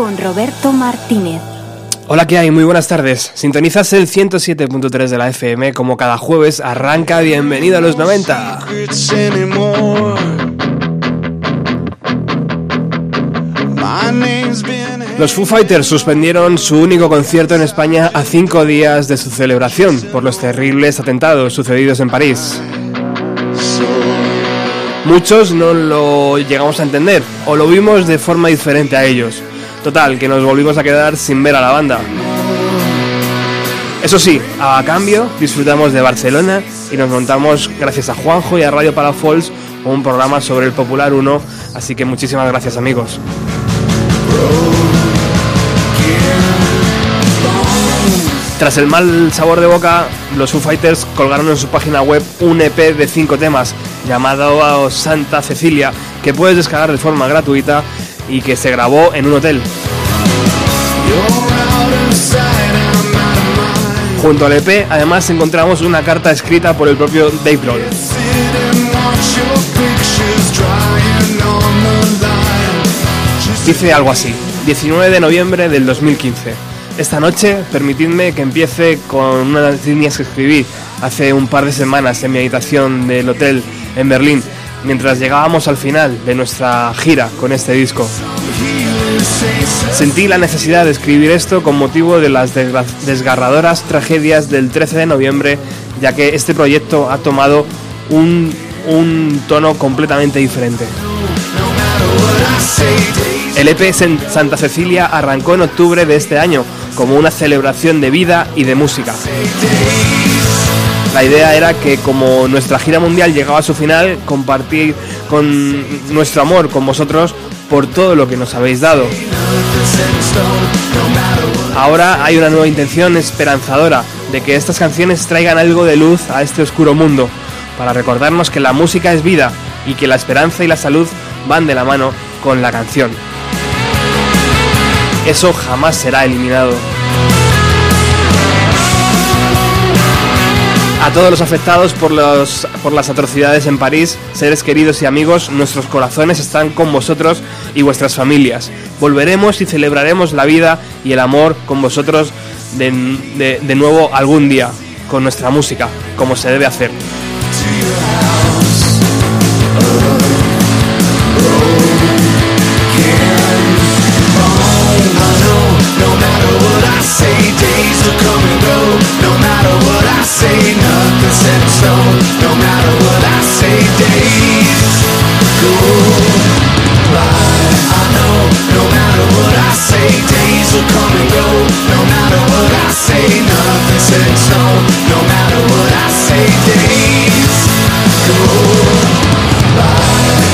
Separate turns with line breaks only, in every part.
con Roberto Martínez.
Hola, ¿qué hay? Muy buenas tardes. Sintonizas el 107.3 de la FM. Como cada jueves, arranca Bienvenido a los 90. Los Foo Fighters suspendieron su único concierto en España a cinco días de su celebración por los terribles atentados sucedidos en París. Muchos no lo llegamos a entender o lo vimos de forma diferente a ellos. Total, que nos volvimos a quedar sin ver a la banda. Eso sí, a cambio disfrutamos de Barcelona y nos montamos, gracias a Juanjo y a Radio Palafols, un programa sobre el Popular 1, así que muchísimas gracias amigos. Tras el mal sabor de boca, los Foo Fighters colgaron en su página web un EP de 5 temas llamado Santa Cecilia que puedes descargar de forma gratuita y que se grabó en un hotel. Junto al EP además encontramos una carta escrita por el propio Dave Grohl. Dice algo así, 19 de noviembre del 2015. Esta noche permitidme que empiece con unas líneas que escribí hace un par de semanas en mi habitación del hotel en Berlín, mientras llegábamos al final de nuestra gira con este disco. Sentí la necesidad de escribir esto con motivo de las desgarradoras tragedias del 13 de noviembre, ya que este proyecto ha tomado un, tono completamente diferente. El EP Santa Cecilia arrancó en octubre de este año como una celebración de vida y de música. La idea era que como nuestra gira mundial llegaba a su final, compartir con nuestro amor con vosotros por todo lo que nos habéis dado. Ahora hay una nueva intención esperanzadora de que estas canciones traigan algo de luz a este oscuro mundo, para recordarnos que la música es vida y que la esperanza y la salud van de la mano con la canción eso jamás será eliminado. A todos los afectados por, los, por las atrocidades en París, seres queridos y amigos, nuestros corazones están con vosotros y vuestras familias. Volveremos y celebraremos la vida y el amor con vosotros de, de nuevo algún día, con nuestra música, como se debe hacer.
say days will come and go. No matter what I say, nothing's set in stone. No matter what I say, days go by. I know, no matter what I say, days will come and go. No matter what I say, nothing's set in stone. No matter what I say, days go by.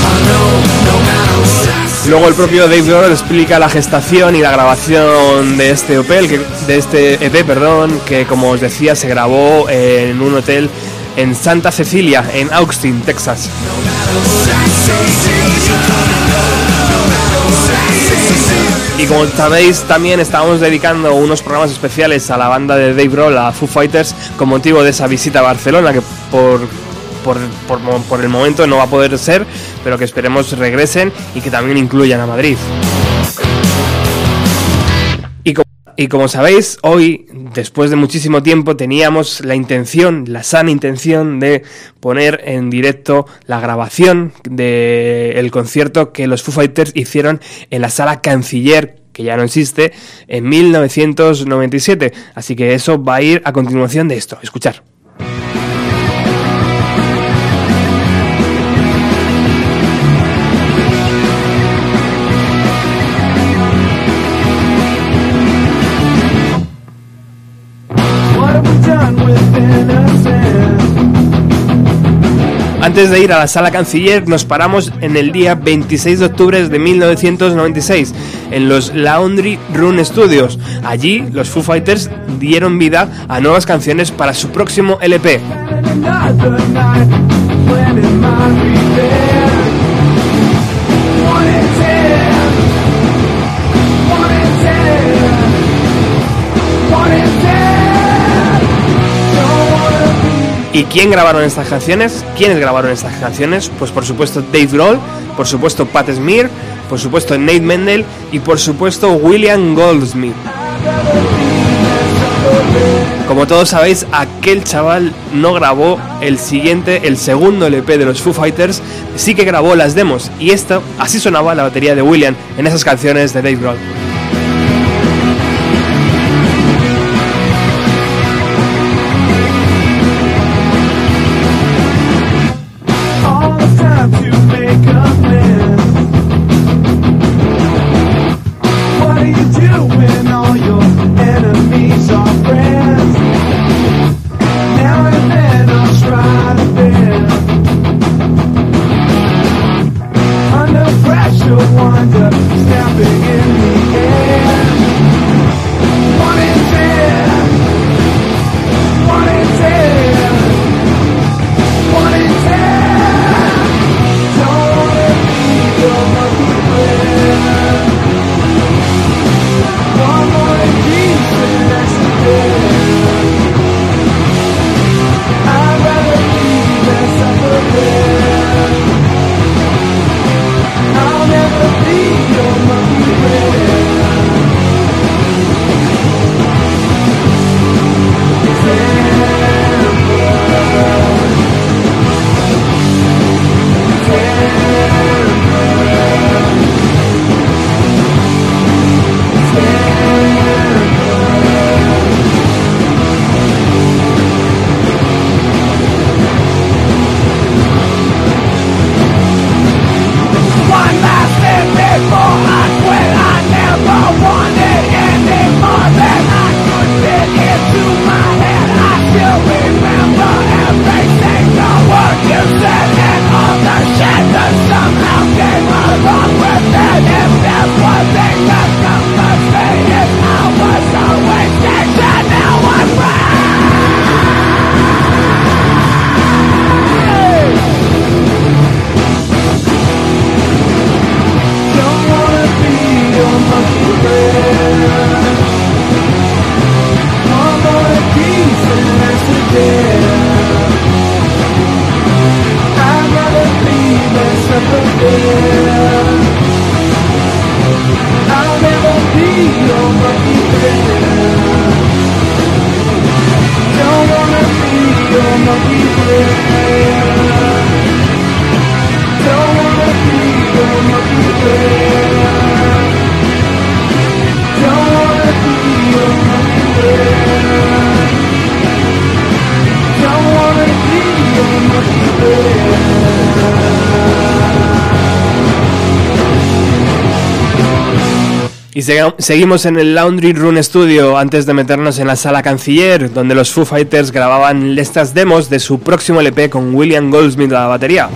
I know, no matter what I
Luego el propio Dave Grohl explica la gestación y la grabación de este que, de este EP, perdón, que como os decía se grabó en un hotel en Santa Cecilia, en Austin, Texas. Y como sabéis, también estamos dedicando unos programas especiales a la banda de Dave Grohl, a Foo Fighters, con motivo de esa visita a Barcelona, que por
por, por el momento no va a poder ser, pero que esperemos regresen y que también incluyan a Madrid. Y como sabéis, hoy, después de muchísimo tiempo, teníamos la intención, la sana intención de poner en directo la grabación del concierto que los Foo Fighters hicieron en la sala Canciller que ya no existe, en 1997. Así que eso va a ir a continuación de esto. Escuchar. Antes de ir a la sala canciller, nos paramos en el día 26 de octubre de 1996 en los Laundry Room Studios. Allí, los Foo Fighters dieron vida a nuevas canciones para su próximo LP. ¿Y quién grabaron estas canciones? ¿Quiénes grabaron estas canciones? Pues por supuesto Dave Grohl, por supuesto Pat Smear, por supuesto Nate Mendel y por supuesto William Goldsmith. Como todos sabéis, aquel chaval no grabó el siguiente, el segundo LP de los Foo Fighters, sí que grabó las demos y esta, así sonaba la batería de William en esas canciones de Dave Grohl. Seguimos en el Laundry Room Studio antes de meternos en la sala canciller, donde los Foo Fighters grababan estas demos de su próximo LP con William Goldsmith a la batería.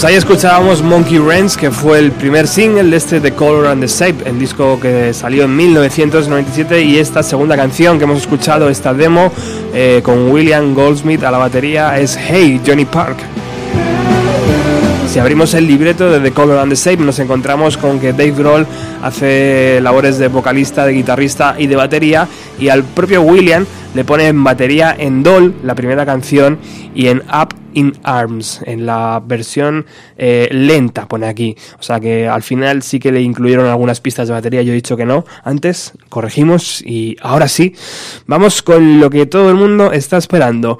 Pues ahí escuchábamos Monkey Ranch, que fue el primer single de este The Color and the Shape, el disco que salió en 1997 y esta segunda canción que hemos escuchado, esta demo eh, con William Goldsmith a la batería es Hey Johnny Park. Si abrimos el libreto de The Color and the Shape nos encontramos con que Dave Grohl hace labores de vocalista, de guitarrista y de batería y al propio William le pone en batería en Doll la primera canción y en Up in Arms en la versión eh, lenta pone aquí. O sea que al final sí que le incluyeron algunas pistas de batería yo he dicho que no. Antes corregimos y ahora sí vamos con lo que todo el mundo está esperando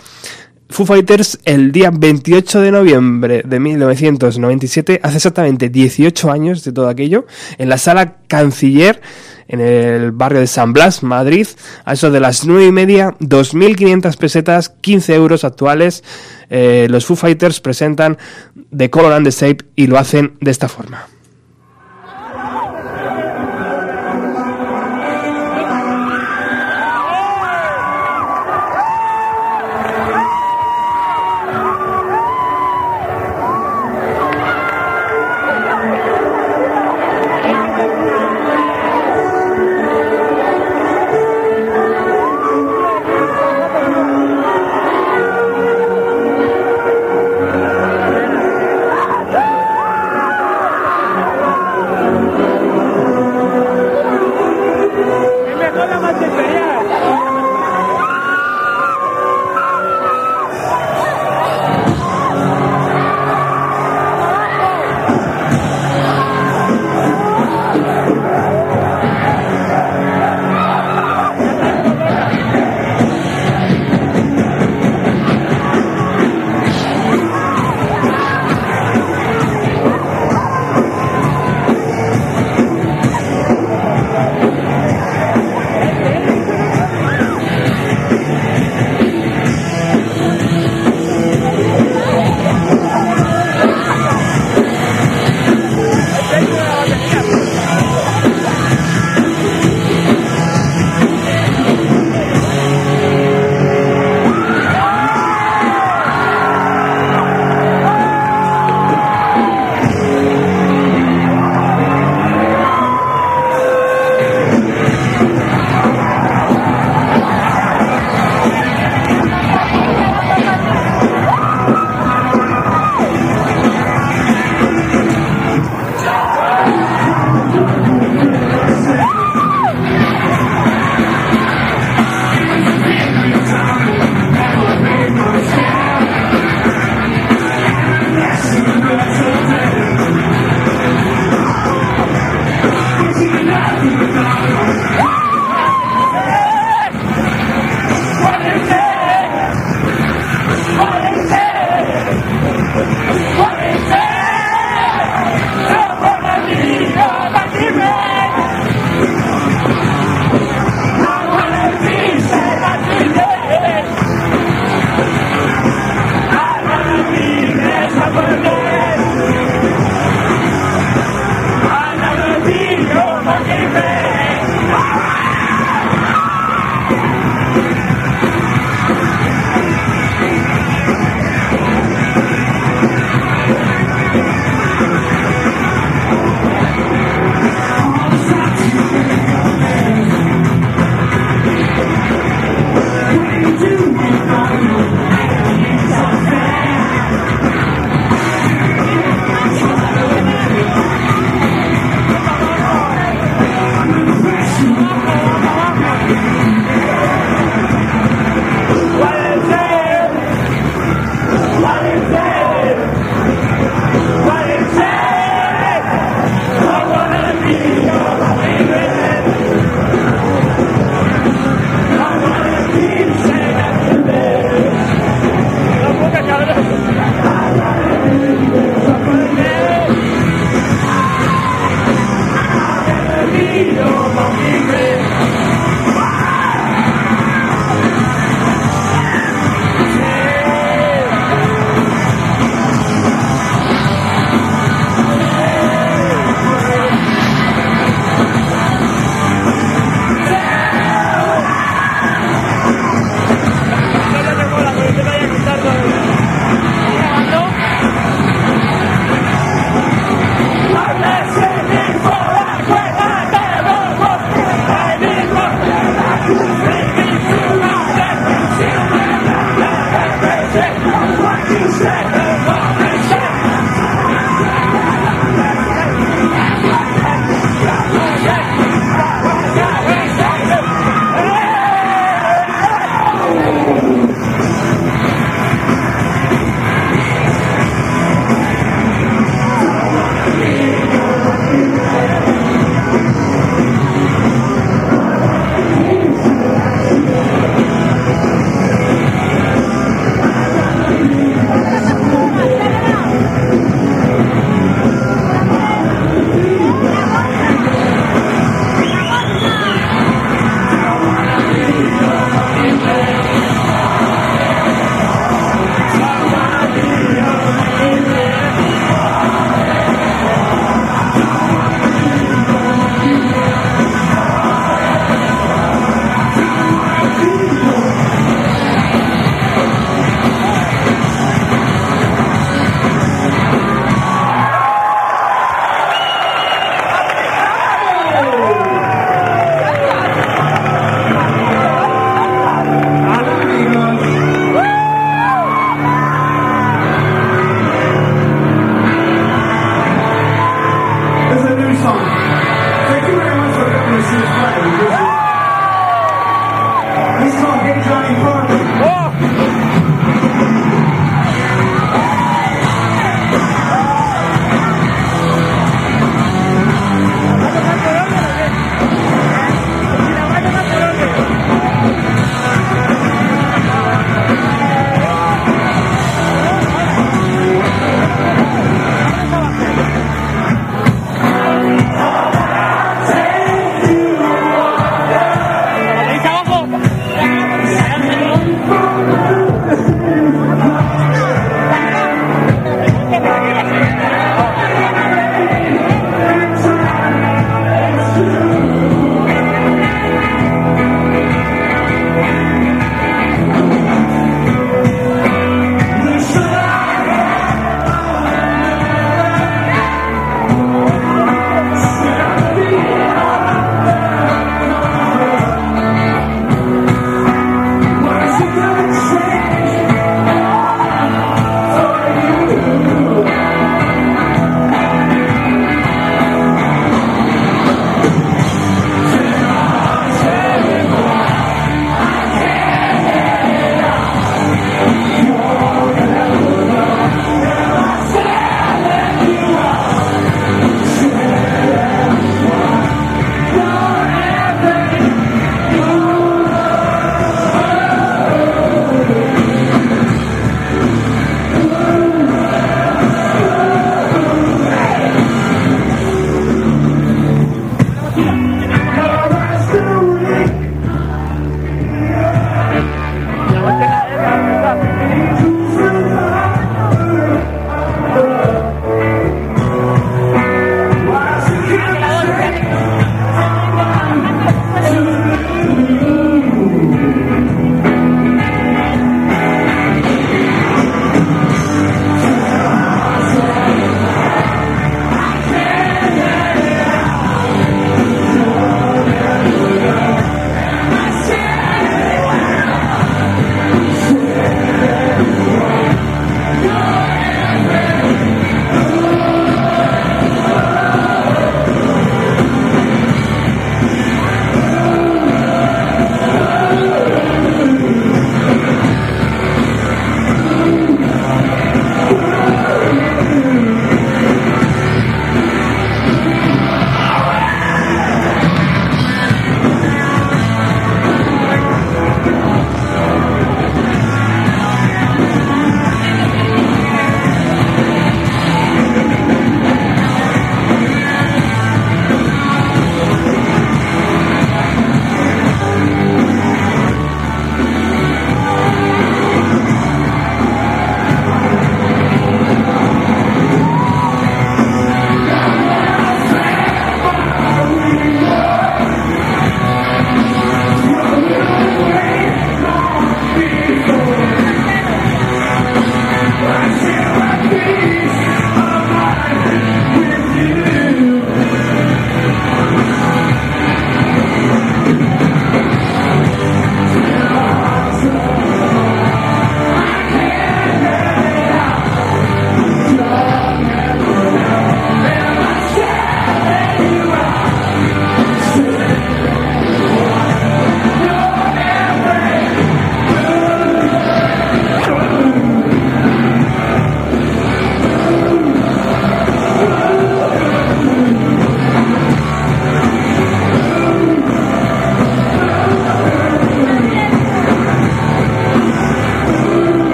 Foo Fighters el día 28 de noviembre de 1997, hace exactamente 18 años de todo aquello, en la sala Canciller, en el barrio de San Blas, Madrid, a eso de las 9 y media, 2.500 pesetas, 15 euros actuales. eh, los Foo Fighters presentan The Color and the Shape y lo hacen de esta forma.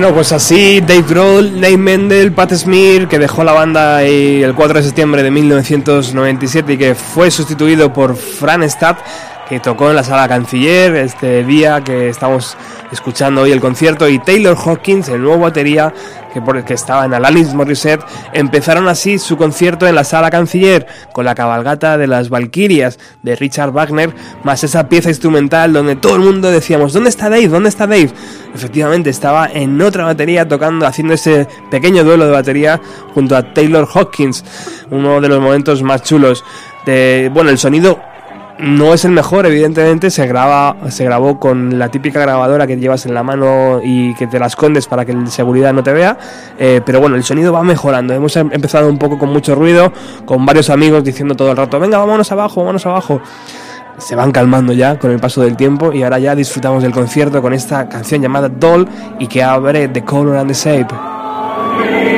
Bueno, pues así Dave Grohl, Nate Mendel, Pat Smear, que dejó la banda el 4 de septiembre de 1997 y que fue sustituido por Fran Stapp, que tocó en la sala canciller este día que estamos escuchando hoy el concierto, y Taylor Hawkins, el nuevo batería que, por el que estaba en Alanis Morissette, empezaron así su concierto en la sala canciller con la cabalgata de las Valquirias de Richard Wagner, más esa pieza instrumental donde todo el mundo decíamos, ¿dónde está Dave? ¿Dónde está Dave? Efectivamente, estaba en otra batería tocando, haciendo ese pequeño duelo de batería junto a Taylor Hawkins, uno de los momentos más chulos. De, bueno, el sonido no es el mejor, evidentemente, se graba, se grabó con la típica grabadora que llevas en la mano y que te la escondes para que el seguridad no te vea. eh, pero bueno, el sonido va mejorando. Hemos em- empezado un poco con mucho ruido, con varios amigos diciendo todo el rato, venga, vámonos abajo, vámonos abajo. Se van calmando ya con el paso del tiempo y ahora ya disfrutamos del concierto con esta canción llamada Doll y que abre The Color and the Shape.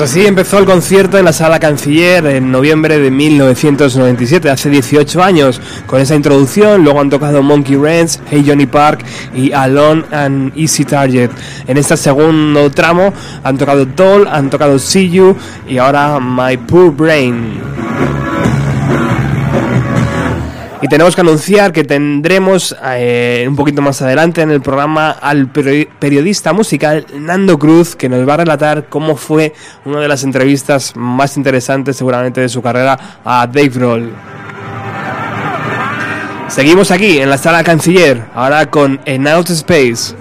Pues así empezó el concierto en la Sala Canciller en noviembre de 1997, hace 18 años, con esa introducción. Luego han tocado Monkey Ranch, Hey Johnny Park y Alone and Easy Target. En este segundo tramo han tocado Doll, han tocado See You y ahora My Poor Brain. Tenemos que anunciar que tendremos eh, un poquito más adelante en el programa al periodista musical Nando Cruz, que nos va a relatar cómo fue una de las entrevistas más interesantes seguramente de su carrera a Dave Roll. Seguimos aquí en la sala canciller, ahora con En Out Space.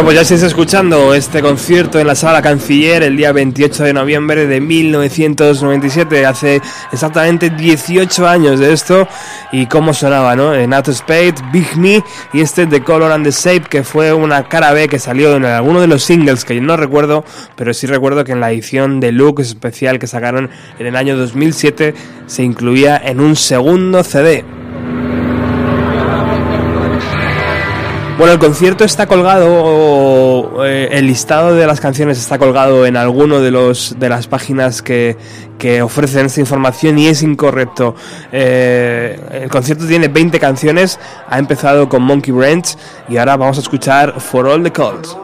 Bueno, pues ya estáis escuchando este concierto en la sala Canciller el día 28 de noviembre de 1997, hace exactamente 18 años de esto, y cómo sonaba, ¿no? En Out Spade, Big Me y este The Color and the Shape, que fue una cara B que salió en alguno de los singles que yo no recuerdo, pero sí recuerdo que en la edición deluxe especial que sacaron en el año 2007 se incluía en un segundo CD. Bueno, el concierto está colgado, eh, el listado de las canciones está colgado en alguno de los de las páginas que, que ofrecen esta información y es incorrecto. Eh, el concierto tiene 20 canciones, ha empezado con Monkey Branch y ahora vamos a escuchar For All the Calls.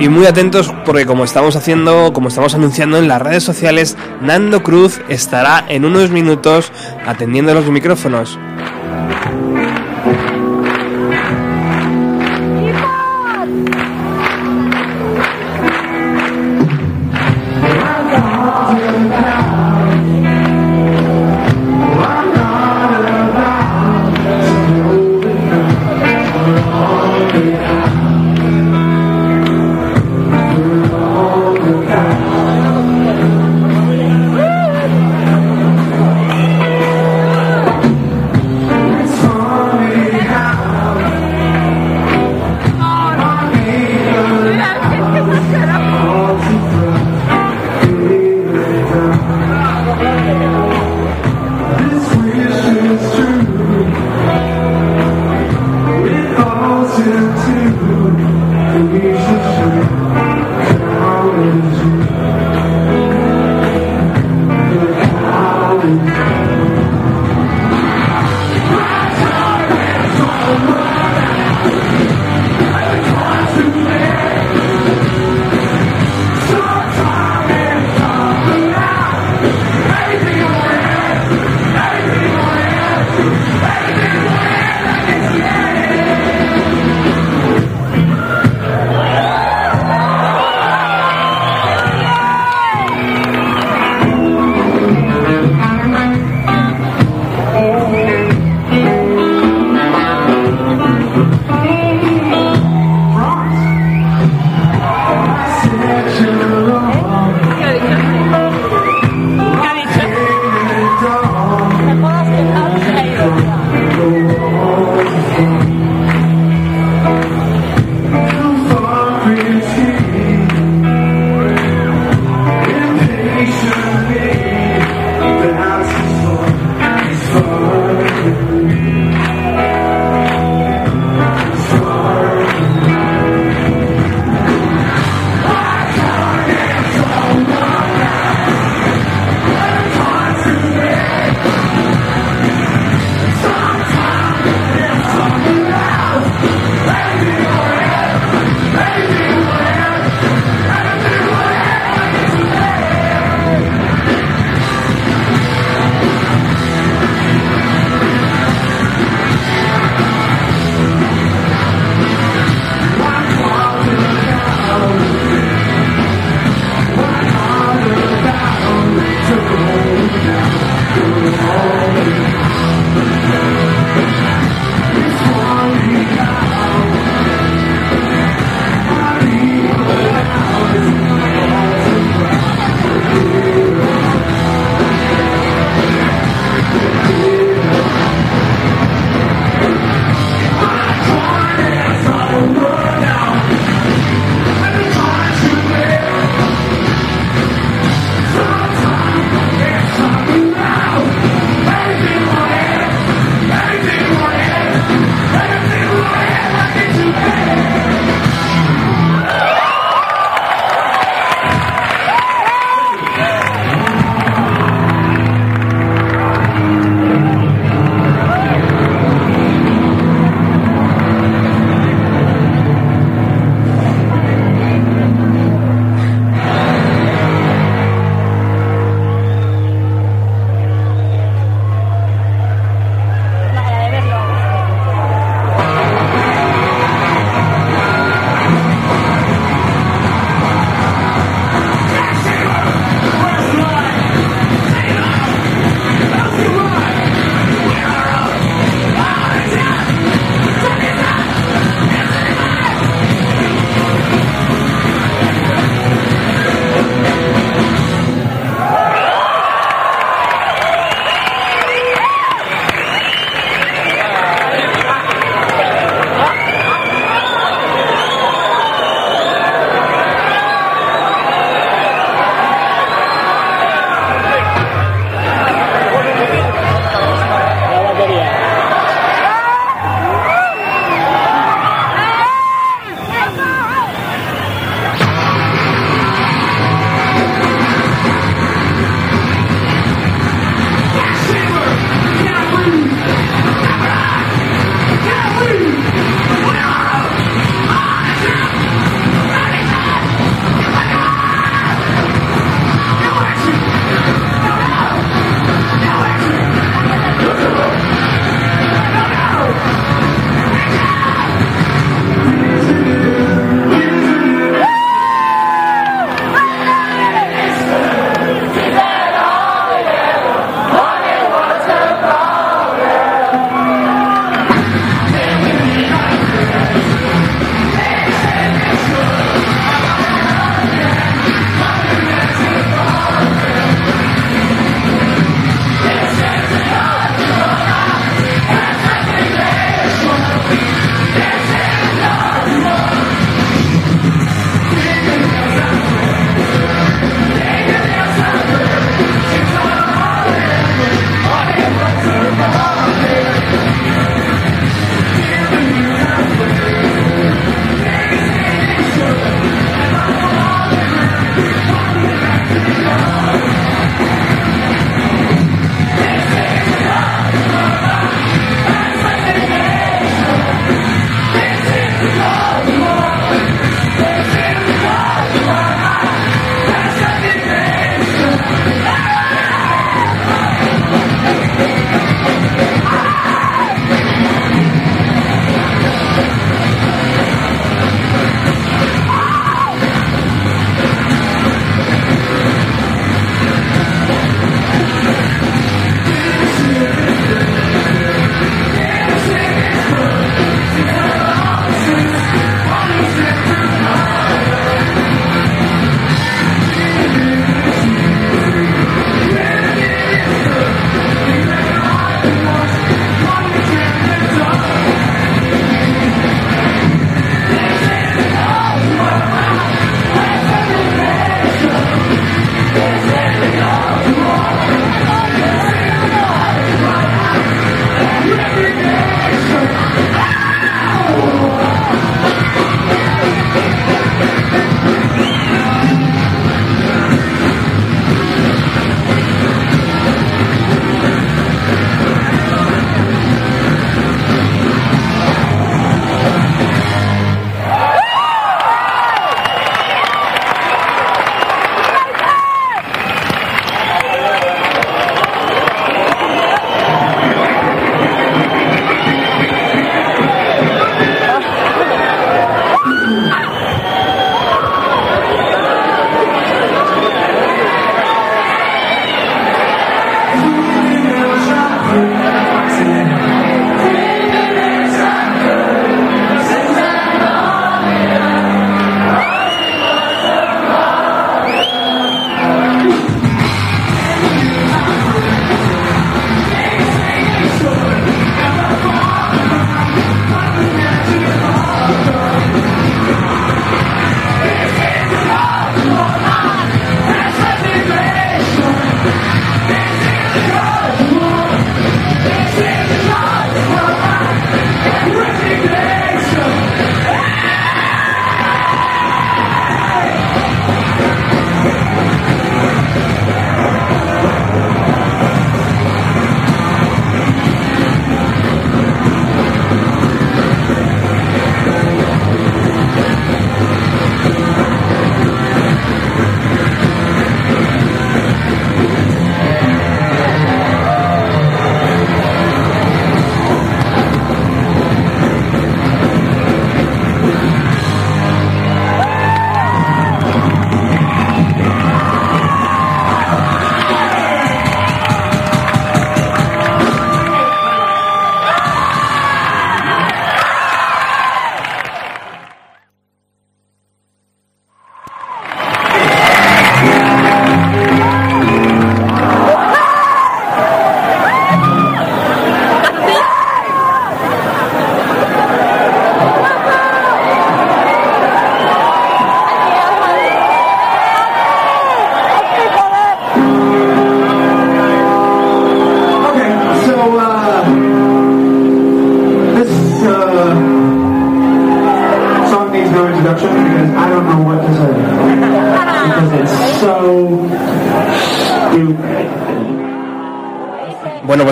Y muy atentos porque como estamos haciendo, como estamos anunciando en las redes sociales, Nando Cruz estará en unos minutos atendiendo los micrófonos.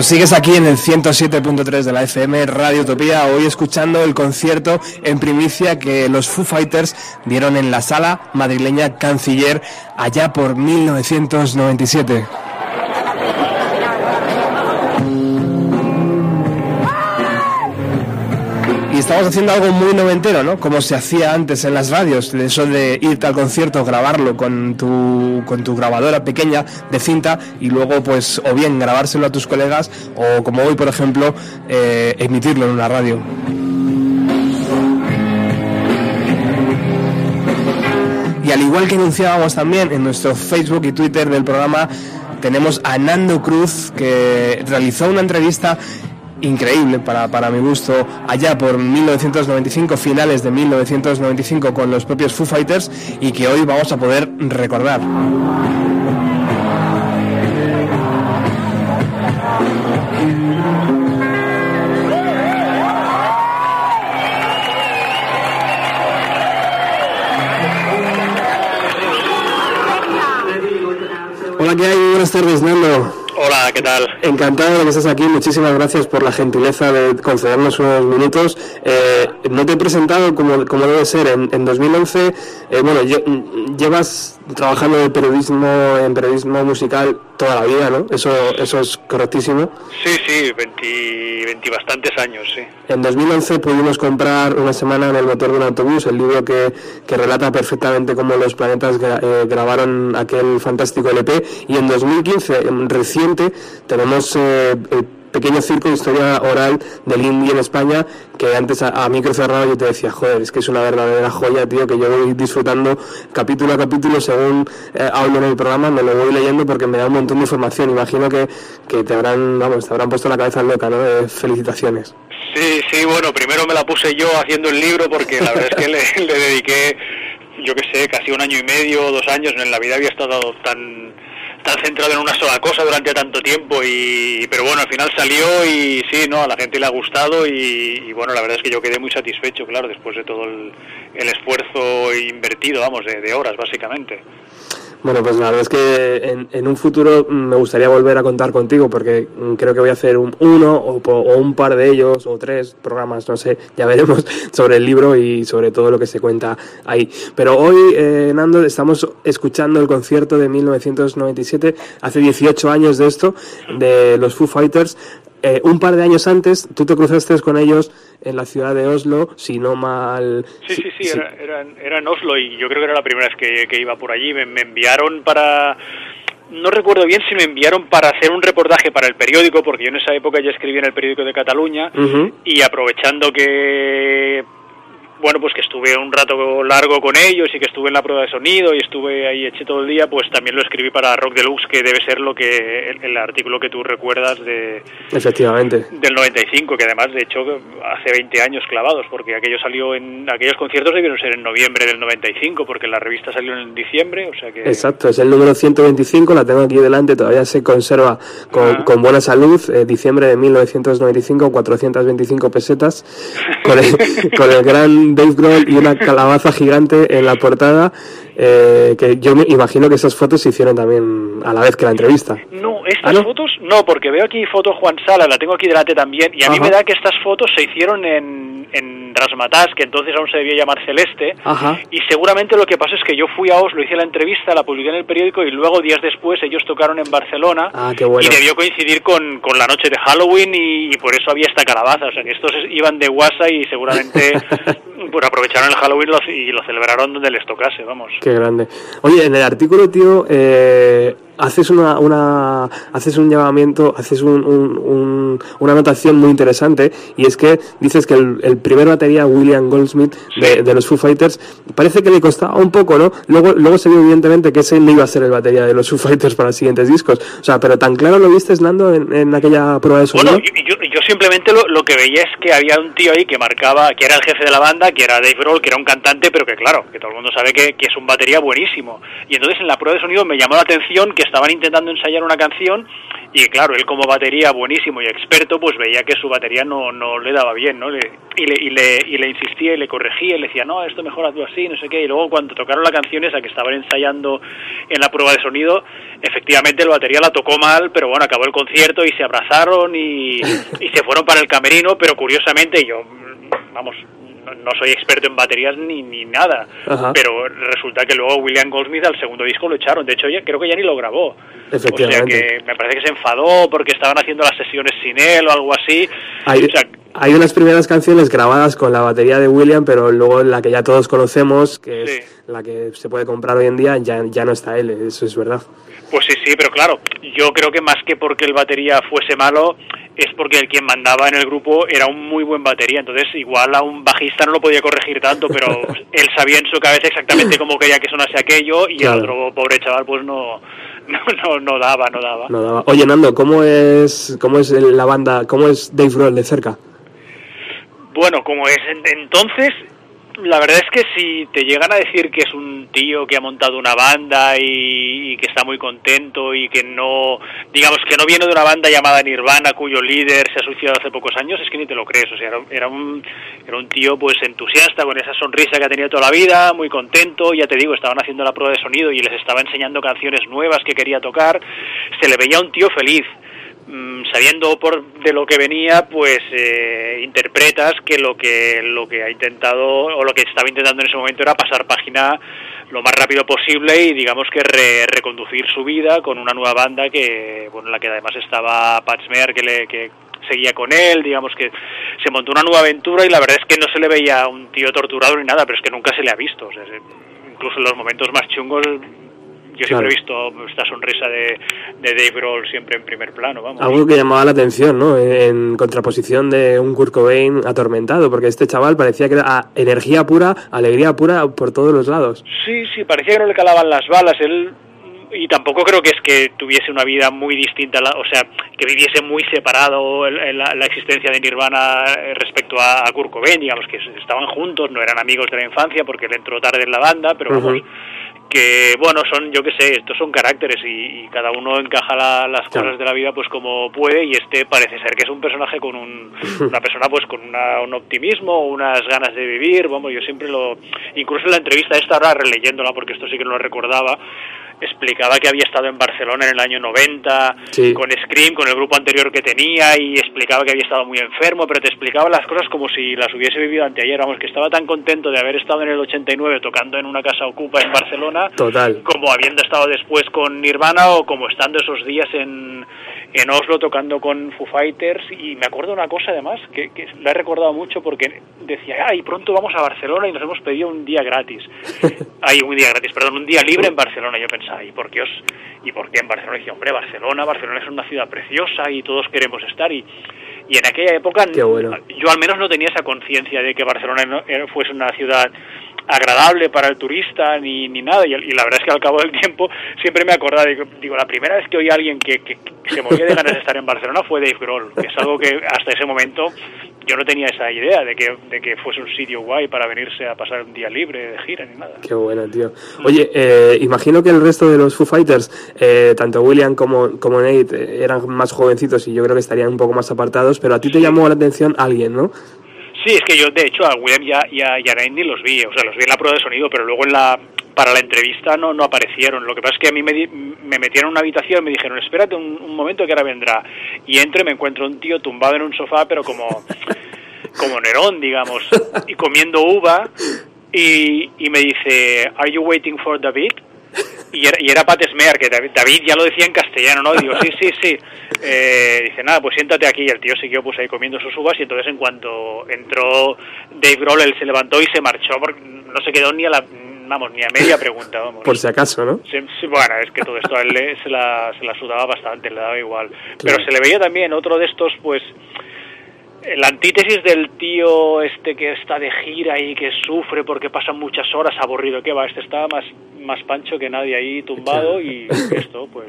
Sigues aquí en el 107.3 de la FM Radio Utopía, hoy escuchando el concierto en primicia que los Foo Fighters dieron en la sala madrileña Canciller allá por 1997. Haciendo algo muy noventero, ¿no? Como se hacía antes en las radios, eso de irte al concierto, grabarlo con tu, con tu grabadora pequeña de cinta y luego, pues, o bien grabárselo a tus colegas o, como hoy, por ejemplo, eh, emitirlo en una radio. Y al igual que anunciábamos también en nuestro Facebook y Twitter del programa, tenemos a Nando Cruz que realizó una entrevista increíble para, para mi gusto allá por 1995, finales de 1995 con los propios Foo Fighters y que hoy vamos a poder recordar. Hola, ¿qué hay? Buenas tardes, Nando.
Hola, ¿qué tal?
Encantado de que estés aquí, muchísimas gracias por la gentileza de concedernos unos minutos. Eh, no te he presentado como, como debe ser. En, en 2011, eh, bueno, mm, llevas trabajando de periodismo, en periodismo musical toda la vida, ¿no? Eso, eso es correctísimo.
Sí, sí, 20, 20 bastantes años, sí.
En 2011 pudimos comprar una semana en el motor de un autobús el libro que, que relata perfectamente cómo los planetas gra- eh, grabaron aquel fantástico LP y en 2015, en reciente, tenemos eh, el pequeño circo de historia oral del indie en España que antes a, a micro cerrado yo te decía, joder, es que es una verdadera joya, tío, que yo voy disfrutando capítulo a capítulo según eh, hablo en el programa, me lo voy leyendo porque me da un montón de información. Imagino que, que te habrán, vamos, te habrán puesto la cabeza loca, ¿no? Eh, felicitaciones.
Sí, sí, bueno, primero me la puse yo haciendo el libro porque la verdad es que le, dediqué, yo qué sé, casi un año y medio dos años. En la vida había estado tan tan centrado en una sola cosa durante tanto tiempo y pero bueno al final salió y sí no a la gente le ha gustado y, bueno la verdad es que yo quedé muy satisfecho claro después de todo el, el esfuerzo invertido vamos de horas básicamente
Bueno, pues la verdad es que en, en un futuro me gustaría volver a contar contigo porque creo que voy a hacer un, uno o un par de ellos o tres programas, no sé, ya veremos sobre el libro y sobre todo lo que se cuenta ahí. Pero hoy, eh, Nando, estamos escuchando el concierto de 1997, hace 18 años de esto, de los Foo Fighters. Eh, un par de años antes, tú te cruzaste con ellos en la ciudad de Oslo, si no mal...
Sí, sí, sí, Era, era, era en Oslo y yo creo que era la primera vez que, que iba por allí. Me, me enviaron para... No recuerdo bien si me enviaron para hacer un reportaje para el periódico, porque yo en esa época ya escribía en el periódico de Cataluña y aprovechando que bueno pues que estuve un rato largo con ellos y que estuve en la prueba de sonido y estuve ahí eché todo el día pues también lo escribí para Rock Deluxe que debe ser lo que el, el artículo que tú recuerdas de
Efectivamente.
del 95 que además de hecho hace 20 años clavados porque aquello salió en aquellos conciertos debieron ser en noviembre del 95 porque la revista salió en diciembre o sea que
Exacto, es el número 125, la tengo aquí delante, todavía se conserva con,
Ah.
con buena salud, eh, diciembre de 1995, 425 pesetas, con el, con el gran Dave Grohl y una calabaza gigante en la portada, eh, que yo me imagino que esas fotos se hicieron también a la vez que la entrevista.
No, estas
¿Ah, no?
fotos no, porque veo aquí foto Juan Sala, la tengo aquí delante también, y a mí
Ajá.
me da que estas fotos se hicieron en, en Rasmatas, que entonces aún se debía llamar Celeste,
Ajá.
y seguramente lo que pasó es que yo fui a Oslo, hice la entrevista, la publiqué en el periódico, y luego días después ellos tocaron en Barcelona,
Ah, qué bueno.
y debió coincidir con, con la noche de Halloween, y, y por eso había esta calabaza, o sea que estos es- iban de guasa y seguramente pues aprovecharon el Halloween lo- y lo celebraron donde les tocase, vamos.
Qué grande. Oye, en el artículo, tío, eh, haces una, una haces un llamamiento, haces un, un- un- una anotación muy interesante y es que dices que el, el primer batería William Goldsmith de, de los Foo Fighters parece que le costaba un poco, ¿no? Luego, luego se vio evidentemente que ese no iba a ser el batería de los Foo Fighters para los siguientes discos. O sea, pero tan claro lo viste, Nando, en, en aquella prueba de sonido.
Bueno, yo, yo- yo simplemente lo, lo que veía es que había un tío ahí que marcaba, que era el jefe de la banda, que era Dave Grohl, que era un cantante, pero que claro, que todo el mundo sabe que, que es un batería buenísimo. Y entonces en la prueba de sonido me llamó la atención que estaban intentando ensayar una canción y claro, él como batería buenísimo y experto, pues veía que su batería no, no le daba bien, ¿no? Le, y, le, y, le, y le insistía y le corregía y le decía, no, esto mejor hazlo así, no sé qué. Y luego cuando tocaron la canción esa que estaban ensayando en la prueba de sonido, efectivamente el batería la tocó mal, pero bueno, acabó el concierto y se abrazaron y, y se fueron para el camerino, pero curiosamente yo, vamos, no, no soy experto en baterías ni, ni nada,
Ajá.
pero resulta que luego William Goldsmith al segundo disco lo echaron, de hecho ya, creo que ya ni lo grabó. O sea que me parece que se enfadó porque estaban haciendo las sesiones sin él o algo así.
Hay,
O sea,
hay unas primeras canciones grabadas con la batería de William, pero luego la que ya todos conocemos, que
Sí.
es la que se puede comprar hoy en día, ya, ya no está él, eso es verdad.
Pues sí, sí, pero claro, yo creo que más que porque el batería fuese malo, es porque el quien mandaba en el grupo era un muy buen batería, entonces igual a un bajista no lo podía corregir tanto, pero él sabía en su cabeza exactamente cómo quería que sonase aquello y
Claro.
el otro pobre chaval pues no, no, no, no daba, no daba.
No daba. Oye, Nando, ¿cómo es, cómo es la banda, cómo es Dave Grohl de cerca?
Bueno, como es en- entonces, la verdad es que si te llegan a decir que es un tío que ha montado una banda y, y que está muy contento y que no, digamos que no viene de una banda llamada Nirvana cuyo líder se ha suicidado hace pocos años, es que ni te lo crees, o sea, era, era un, era un tío pues entusiasta con esa sonrisa que ha tenido toda la vida, muy contento, ya te digo, estaban haciendo la prueba de sonido y les estaba enseñando canciones nuevas que quería tocar, se le veía un tío feliz sabiendo por de lo que venía, pues eh, interpretas que lo que lo que ha intentado o lo que estaba intentando en ese momento era pasar página lo más rápido posible y digamos que re- reconducir su vida con una nueva banda que bueno en la que además estaba Pat Smear que le que seguía con él, digamos que se montó una nueva aventura y la verdad es que no se le veía un tío torturado ni nada, pero es que nunca se le ha visto, incluso en los momentos más chungos yo
Claro.
siempre he visto esta sonrisa de, de Dave Grohl siempre en primer plano, vamos.
Algo que llamaba la atención, ¿no? En, contraposición de un Kurt Cobain atormentado, porque este chaval parecía que era energía pura, alegría pura por todos los lados.
Sí, sí, parecía que no le calaban las balas. Él y tampoco creo que es que tuviese una vida muy distinta, o sea, que viviese muy separado la, la existencia de Nirvana eh, respecto a, a Kurt Cobain, digamos que estaban juntos, no eran amigos de la infancia porque él entró tarde en la banda, pero vamos,
Ujú.
Que bueno, son, yo qué sé, estos son caracteres y, y cada uno encaja la- las cosas de la vida pues como puede y este parece ser que es un personaje con un, una persona pues con una- un optimismo, unas ganas de vivir, vamos, yo siempre lo, incluso en la entrevista esta ahora releyéndola porque esto sí que no lo recordaba, explicaba que había estado en Barcelona en el año 90
Sí.
con Scream, con el grupo anterior que tenía y explicaba que había estado muy enfermo, pero te explicaba las cosas como si las hubiese vivido anteayer, vamos, que estaba tan contento de haber estado en el 89 tocando en una casa ocupa en Barcelona
Total.
como habiendo estado después con Nirvana o como estando esos días en, en Oslo tocando con Foo Fighters y me acuerdo una cosa además que, que la he recordado mucho porque decía, ay, pronto vamos a Barcelona y nos hemos pedido un día gratis. ay, un día gratis, perdón, un día libre en Barcelona. Yo pensaba, ¿y por qué os y por qué en Barcelona? Y decía, hombre, Barcelona, Barcelona es una ciudad preciosa y todos queremos estar y y en aquella época
bueno.
yo al menos no tenía esa conciencia de que Barcelona no- era- fuese una ciudad agradable para el turista ni, ni nada y, y la verdad es que al cabo del tiempo siempre me acordaba digo, digo la primera vez que oí a alguien que, que- que se moría de ganas de estar en Barcelona fue Dave Grohl que es algo que hasta ese momento yo no tenía esa idea de que, de que fuese un sitio guay para venirse a pasar un día libre de gira ni nada
Qué bueno, tío. Oye, eh, imagino que el resto de los Foo Fighters, eh, tanto William como, como Nate, eh, eran más jovencitos y yo creo que estarían un poco más apartados, pero a ti te llamó la atención alguien, ¿no?
Sí, es que yo de hecho a William y a, y a, y ni los vi, o sea, los vi en la prueba de sonido, pero luego en la para la entrevista no, no aparecieron. Lo que pasa es que a mí me, di- me metieron en una habitación me dijeron, espérate un, momento que ahora vendrá. Y entro y me encuentro un tío tumbado en un sofá, pero como, como Nerón, digamos, y comiendo uva. Y me dice, ¿Are you waiting for David? Y era, y era Pat Smear, que David, ya lo decía en castellano, ¿no? Digo, sí, sí, sí. Eh, dice, nada, pues siéntate aquí. Y el tío siguió pues ahí comiendo sus uvas y entonces en cuanto entró Dave Grohl, él se levantó y se marchó porque no se quedó ni a la, vamos, ni a media pregunta, vamos.
Por si acaso, ¿no?
Sí, sí, bueno, es que todo esto a él le- se, la, se la sudaba bastante, le daba igual. Pero se le veía también otro de estos, pues, la antítesis del tío este que está de gira y que sufre porque pasan muchas horas aburrido. que va? Este estaba más, más pancho que nadie ahí tumbado y esto, pues,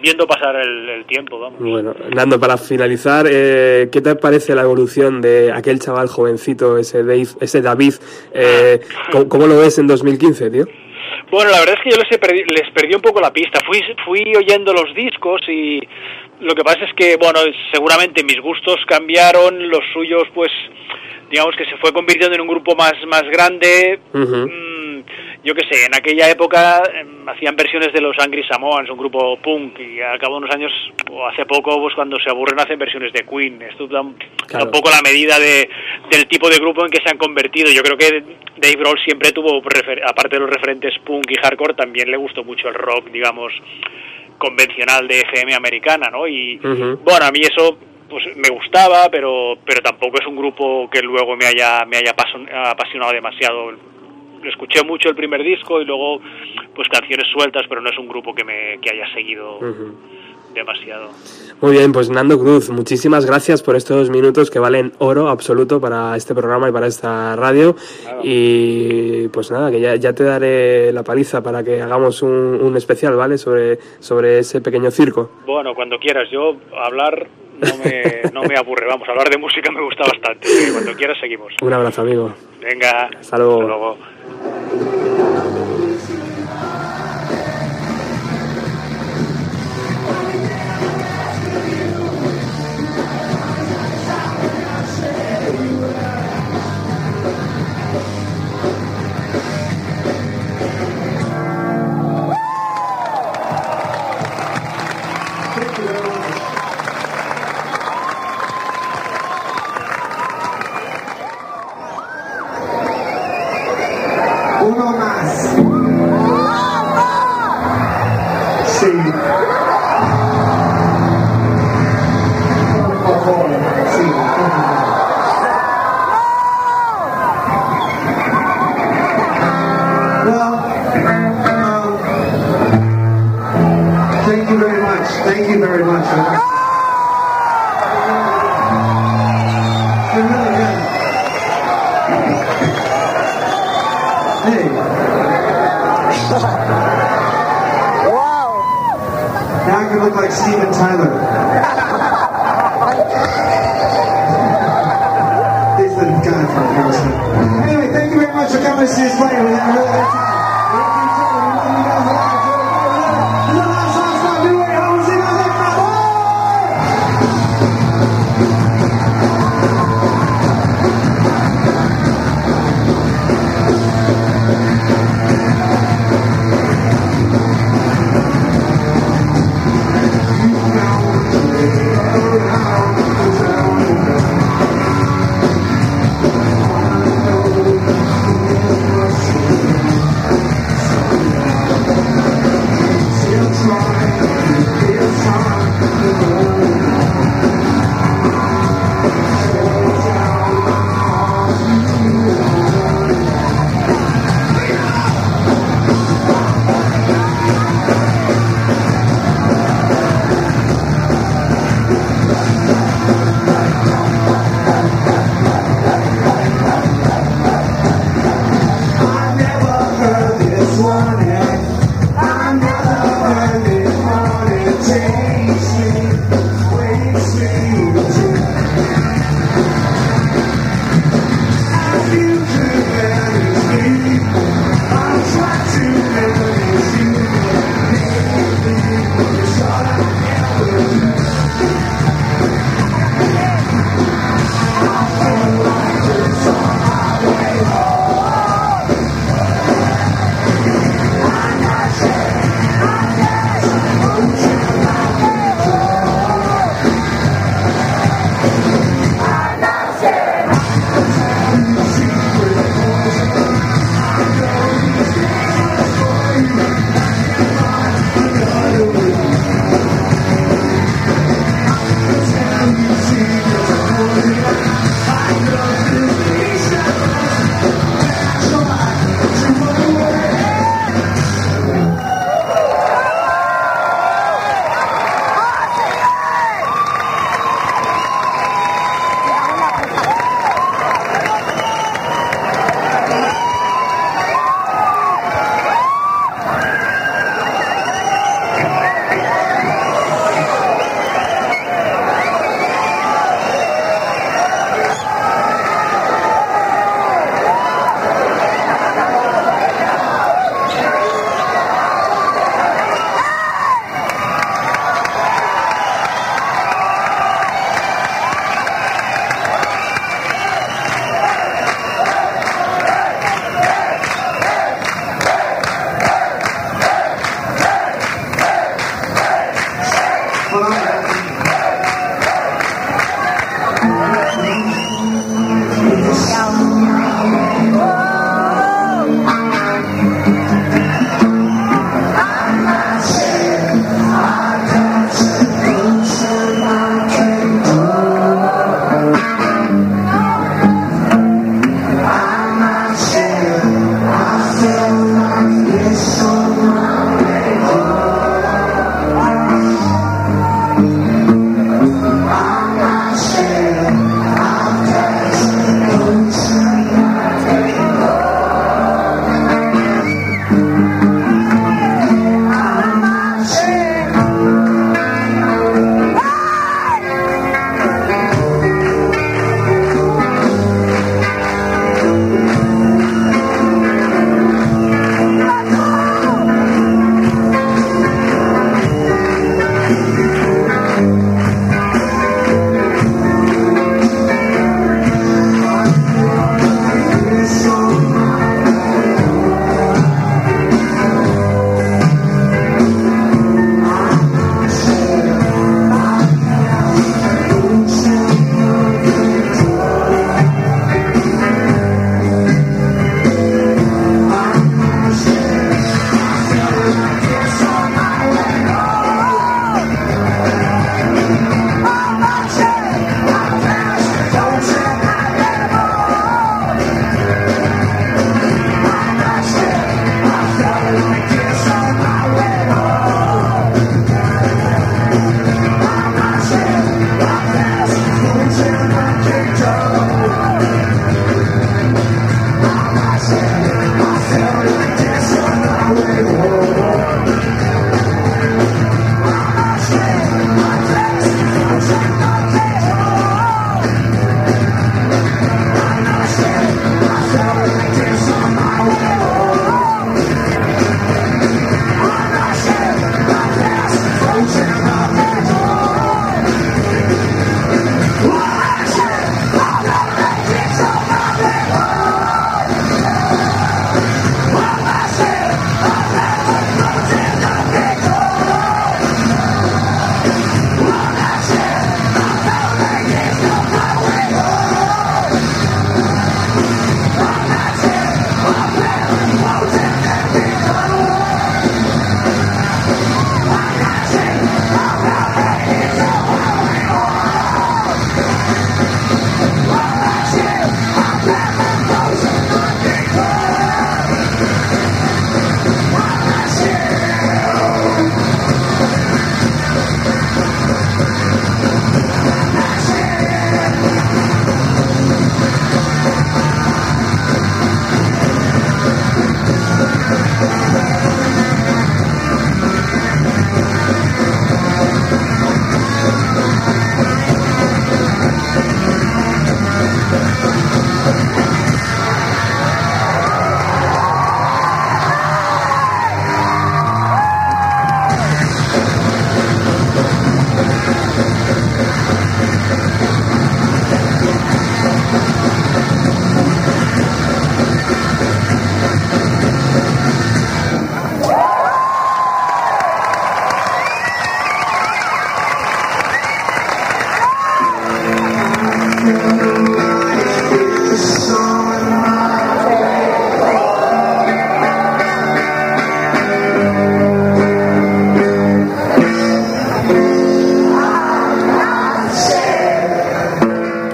viendo pasar el, el tiempo, vamos.
Bueno, Nando, para finalizar, eh, ¿qué te parece la evolución de aquel chaval jovencito, ese Dave, ese David? Eh, ¿cómo, cómo lo ves en 2015, tío?
Bueno, la verdad es que yo les, he perdi- les perdí un poco la pista. Fui, fui oyendo los discos y lo que pasa es que, bueno, seguramente mis gustos cambiaron, los suyos, pues, digamos que se fue convirtiendo en un grupo más, más grande. Mm, yo qué sé, en aquella época em, hacían versiones de los Angry Samoans, un grupo punk, y al cabo de unos años, o hace poco, pues cuando se aburren hacen versiones de Queen. Esto da un,
Claro.
da un poco la medida de, del tipo de grupo en que se han convertido. Yo creo que Dave Grohl siempre tuvo, refer- aparte de los referentes punk y hardcore, también le gustó mucho el rock, digamos, convencional de FM americana, ¿no? Y bueno, a mí eso pues me gustaba, pero pero tampoco es un grupo que luego me haya me haya apasion- apasionado demasiado. Lo escuché mucho el primer disco y luego pues canciones sueltas, pero no es un grupo que me que haya seguido. Demasiado.
Muy bien, pues Nando Cruz, muchísimas gracias por estos minutos que valen oro absoluto para este programa y para esta radio. Y pues nada, que ya, ya te daré la paliza para que hagamos un, un especial, ¿vale? Sobre, sobre ese pequeño circo.
Bueno, cuando quieras, yo hablar no me, no me aburre, vamos, hablar de música me gusta bastante. Cuando quieras seguimos.
Un abrazo, amigo.
Venga,
Hasta luego.
Hasta luego.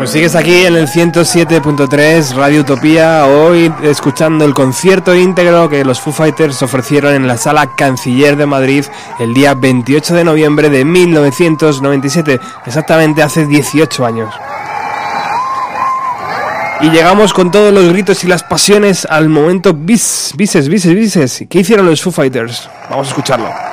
Sigues aquí en el 107.3 Radio Utopía, hoy escuchando el concierto íntegro que los Foo Fighters ofrecieron en la Sala Canciller de Madrid el día 28 de noviembre de 1997, exactamente hace 18 años. Y llegamos con todos los gritos y las pasiones al momento bis, bises, bises, bises. ¿Qué hicieron los Foo Fighters? Vamos a escucharlo.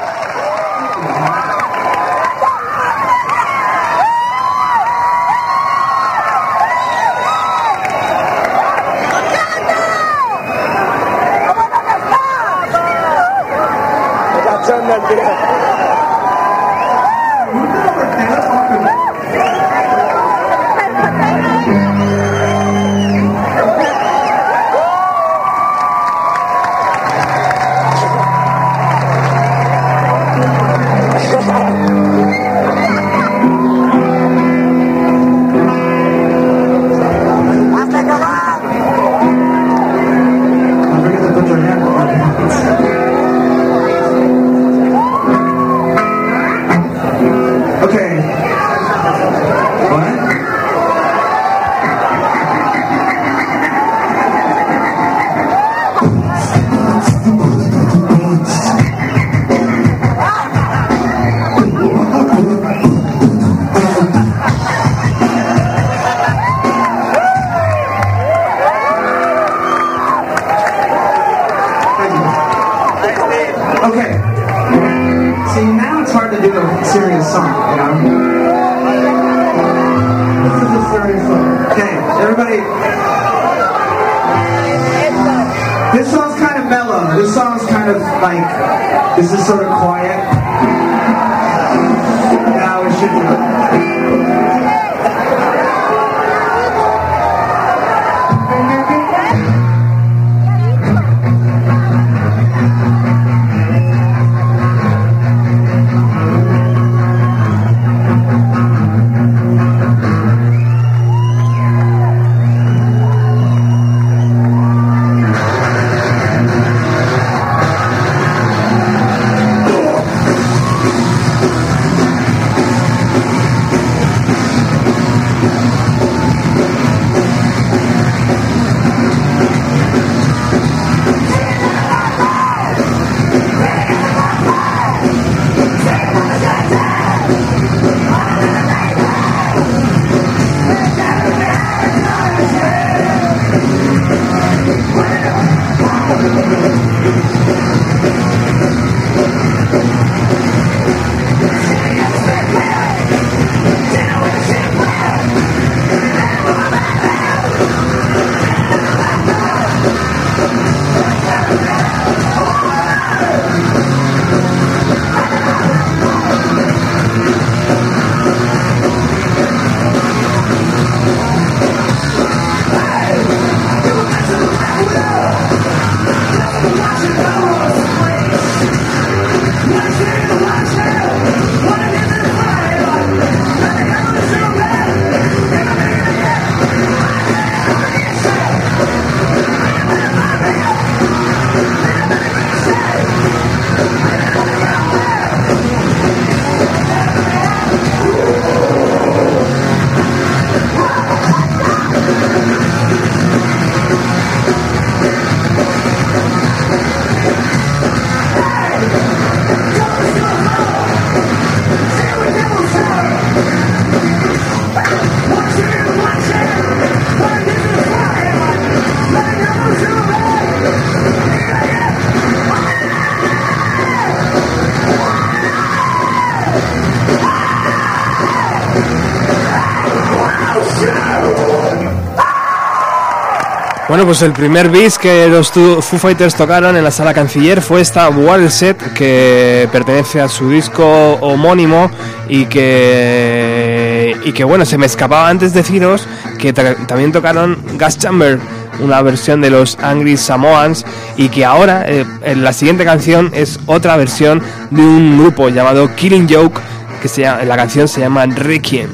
Pues el primer bis que los Foo Fighters tocaron en la sala canciller fue esta Wall Set que pertenece a su disco homónimo y que y que bueno, se me escapaba antes deciros que también tocaron Gas Chamber, una versión de los Angry Samoans y que ahora eh, en la siguiente canción es otra versión de un grupo llamado Killing Joke que se llama- la canción se llama Requiem.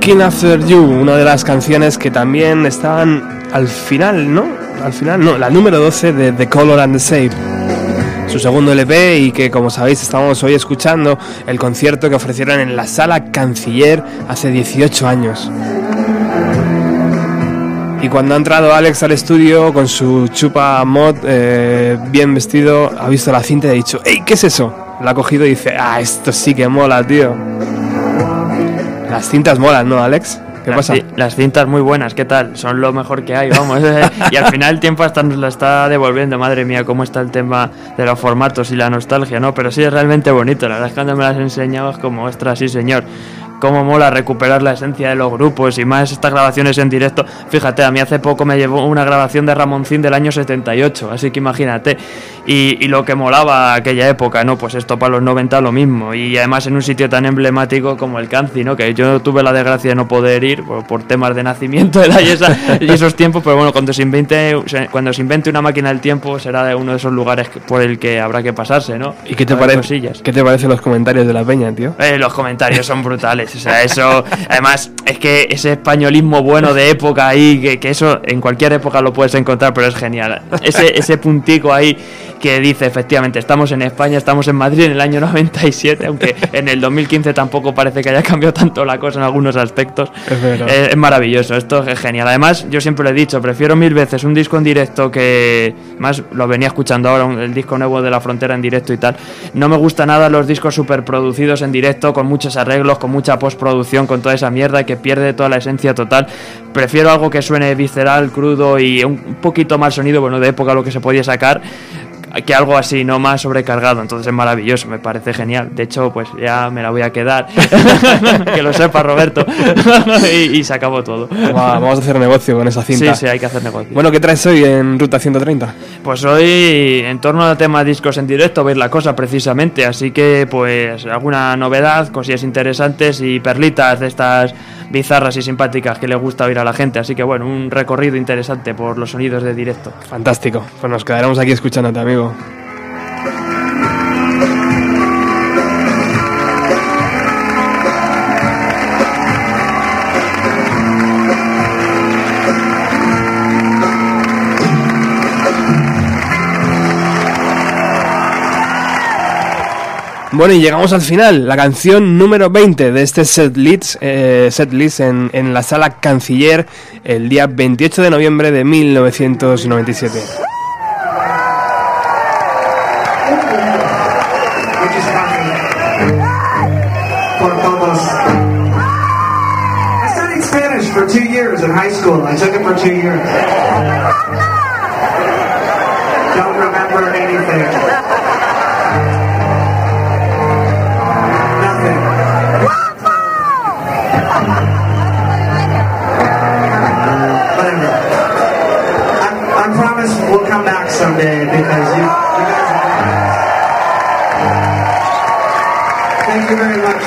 Walking After You,
una de las canciones que también estaban al final, ¿no? Al final, no, la número 12 de The Color and the Shape. Su segundo LP y que, como sabéis, estamos hoy escuchando el concierto que ofrecieron en la Sala Canciller hace 18 años. Y cuando ha entrado Alex al estudio con su chupa mod eh, bien vestido, ha visto la cinta y ha dicho, ¡Ey, qué es eso! La ha cogido y dice, ¡Ah, esto sí que mola, tío! Las cintas molan, ¿no, Alex? ¿Qué
las,
pasa?
las cintas muy buenas, ¿qué tal? Son lo mejor que hay, vamos. y al final el tiempo hasta nos la está devolviendo, madre mía, cómo está el tema de los formatos y la nostalgia, ¿no? Pero sí es realmente bonito, la verdad es que cuando me las enseñabas como, ostras, sí señor. Cómo mola recuperar la esencia de los grupos y más estas grabaciones en directo. Fíjate, a mí hace poco me llevó una grabación de Ramoncín del año 78, así que imagínate. Y, y lo que molaba aquella época, ¿no? Pues esto para los 90 lo mismo. Y además en un sitio tan emblemático como el Canci, ¿no? Que yo tuve la desgracia de no poder ir por, por temas de nacimiento y, esa- y esos tiempos, pero bueno, cuando se, invente, cuando se invente una máquina del tiempo será uno de esos lugares por el que habrá que pasarse, ¿no?
¿Y qué te, parece, qué te parecen los comentarios de la peña, tío?
Eh, los comentarios son brutales, o sea, eso, además, es que ese españolismo bueno de época ahí, que, que eso en cualquier época lo puedes encontrar, pero es genial. Ese, ese puntico ahí que dice, efectivamente, estamos en España, estamos en Madrid en el año 97, aunque en el 2015 tampoco parece que haya cambiado tanto la cosa en algunos aspectos.
Es.
Eh, es maravilloso, esto es genial. Además, yo siempre lo he dicho, prefiero mil veces un disco en directo que. Más lo venía escuchando ahora, el disco nuevo de La Frontera en directo y tal. No me gusta nada los discos super producidos en directo, con muchos arreglos, con mucha postproducción, con toda esa mierda que pierde toda la esencia total. Prefiero algo que suene visceral, crudo y un poquito más sonido, bueno, de época lo que se podía sacar que algo así, no más sobrecargado. Entonces es maravilloso, me parece genial. De hecho, pues ya me la voy a quedar. que lo sepa Roberto. y, y se acabó todo.
Va, vamos a hacer negocio con esa cinta.
Sí, sí, hay que hacer negocio.
Bueno, ¿qué traes hoy en Ruta 130?
Pues hoy, en torno al tema discos en directo, veis la cosa precisamente. Así que, pues, alguna novedad, cosillas interesantes y perlitas de estas bizarras y simpáticas que le gusta oír a la gente. Así que, bueno, un recorrido interesante por los sonidos de directo.
Fantástico. Pues nos quedaremos aquí escuchándote, amigo. Bueno, y llegamos al final, la canción número 20 de este set list, eh, set list en, en la sala Canciller el día 28 de noviembre de 1997.
which is funny. Por todos. I studied Spanish for two years in high school. I took it for two years.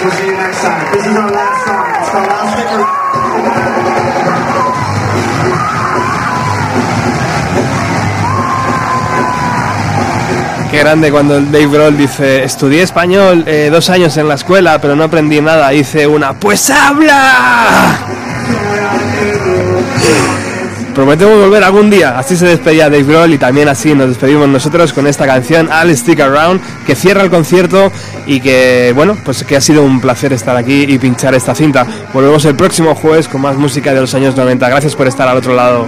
We'll see you next time. This is our last song. It's.
Qué grande cuando Dave Grohl dice, estudié español eh, dos años en la escuela, pero no aprendí nada. Dice una, pues habla. Prometemos volver algún día. Así se despedía Dave Grohl y también así nos despedimos nosotros con esta canción, I'll Stick Around, que cierra el concierto y que, bueno, pues que ha sido un placer estar aquí y pinchar esta cinta. Volvemos el próximo jueves con más música de los años 90. Gracias por estar al otro lado.